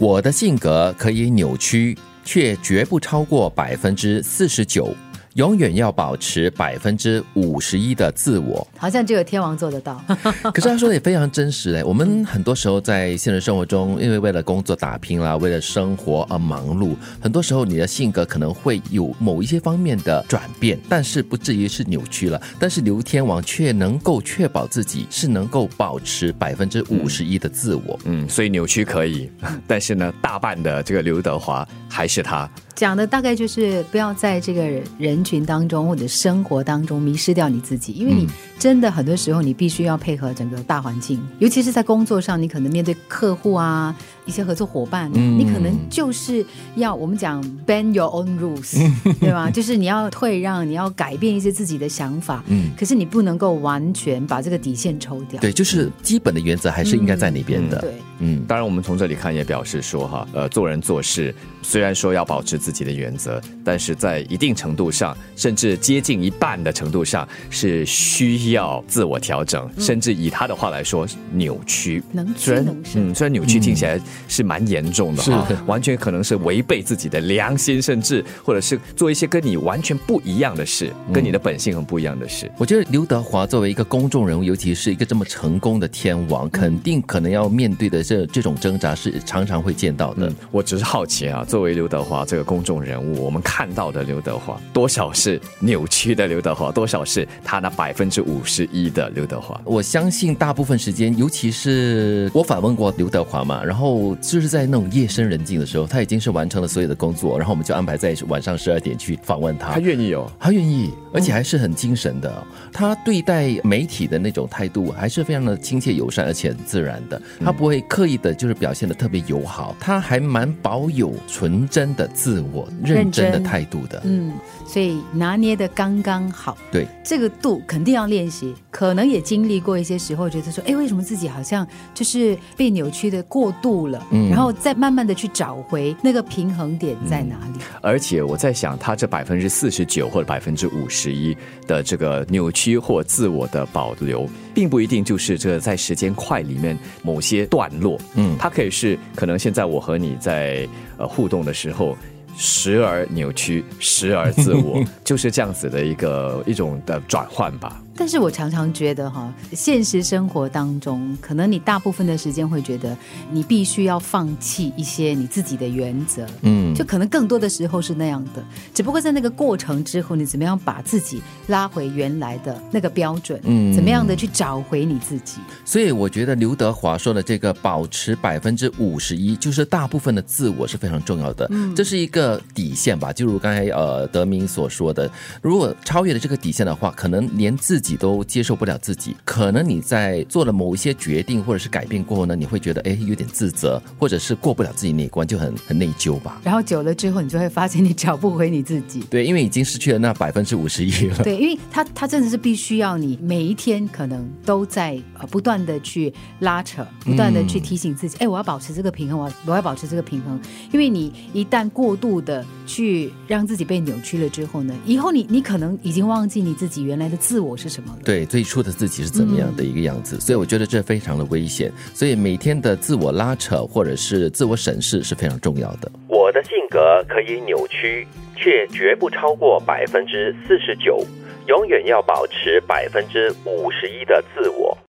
我的性格可以扭曲，却绝不超过百分之四十九。永远要保持百分之五十一的自我，好像只有天王做得到。可是他说的也非常真实嘞。我们很多时候在现实生活中，因为为了工作打拼啦，为了生活而忙碌，很多时候你的性格可能会有某一些方面的转变，但是不至于是扭曲了。但是刘天王却能够确保自己是能够保持百分之五十一的自我。嗯，所以扭曲可以，但是呢，大半的这个刘德华还是他。讲的大概就是不要在这个人群当中或者生活当中迷失掉你自己，因为你真的很多时候你必须要配合整个大环境，尤其是在工作上，你可能面对客户啊。一些合作伙伴，你可能就是要我们讲 bend your own rules，对吧？就是你要退让，你要改变一些自己的想法。嗯，可是你不能够完全把这个底线抽掉。对，就是基本的原则还是应该在那边的。对，嗯，当然我们从这里看也表示说哈，呃，做人做事虽然说要保持自己的原则，但是在一定程度上，甚至接近一半的程度上是需要自我调整，甚至以他的话来说扭曲。能屈能伸。嗯，虽然扭曲听起来。是蛮严重的哈，完全可能是违背自己的良心，甚至或者是做一些跟你完全不一样的事，跟你的本性很不一样的事。我觉得刘德华作为一个公众人物，尤其是一个这么成功的天王，肯定可能要面对的这这种挣扎是常常会见到的。我只是好奇啊，作为刘德华这个公众人物，我们看到的刘德华多少是扭曲的刘德华，多少是他那百分之五十一的刘德华？我相信大部分时间，尤其是我访问过刘德华嘛，然后。就是在那种夜深人静的时候，他已经是完成了所有的工作，然后我们就安排在晚上十二点去访问他。他愿意哦，他愿意，而且还是很精神的。他对待媒体的那种态度还是非常的亲切友善，而且很自然的。他不会刻意的，就是表现的特别友好，他还蛮保有纯真的自我、认真的态度的。嗯，所以拿捏的刚刚好。对，这个度肯定要练习，可能也经历过一些时候，觉得说，哎，为什么自己好像就是被扭曲的过度了？嗯然后再慢慢的去找回那个平衡点在哪里。而且我在想，他这百分之四十九或者百分之五十一的这个扭曲或自我的保留，并不一定就是这在时间块里面某些段落。嗯，它可以是可能现在我和你在呃互动的时候。时而扭曲，时而自我，就是这样子的一个一种的转换吧。但是我常常觉得哈，现实生活当中，可能你大部分的时间会觉得你必须要放弃一些你自己的原则，嗯，就可能更多的时候是那样的。只不过在那个过程之后，你怎么样把自己拉回原来的那个标准？嗯，怎么样的去找回你自己？所以我觉得刘德华说的这个保持百分之五十一，就是大部分的自我是非常重要的。嗯，这是一个底线吧？就如刚才呃德明所说的，如果超越了这个底线的话，可能连自己。都接受不了自己，可能你在做了某一些决定或者是改变过后呢，你会觉得哎有点自责，或者是过不了自己那一关，就很很内疚吧。然后久了之后，你就会发现你找不回你自己。对，因为已经失去了那百分之五十一了。对，因为他他真的是必须要你每一天可能都在呃不断的去拉扯，不断的去提醒自己，哎，我要保持这个平衡，我我要保持这个平衡。因为你一旦过度的去让自己被扭曲了之后呢，以后你你可能已经忘记你自己原来的自我是什么。对，最初的自己是怎么样的一个样子？所以我觉得这非常的危险。所以每天的自我拉扯或者是自我审视是非常重要的。我的性格可以扭曲，却绝不超过百分之四十九，永远要保持百分之五十一的自我。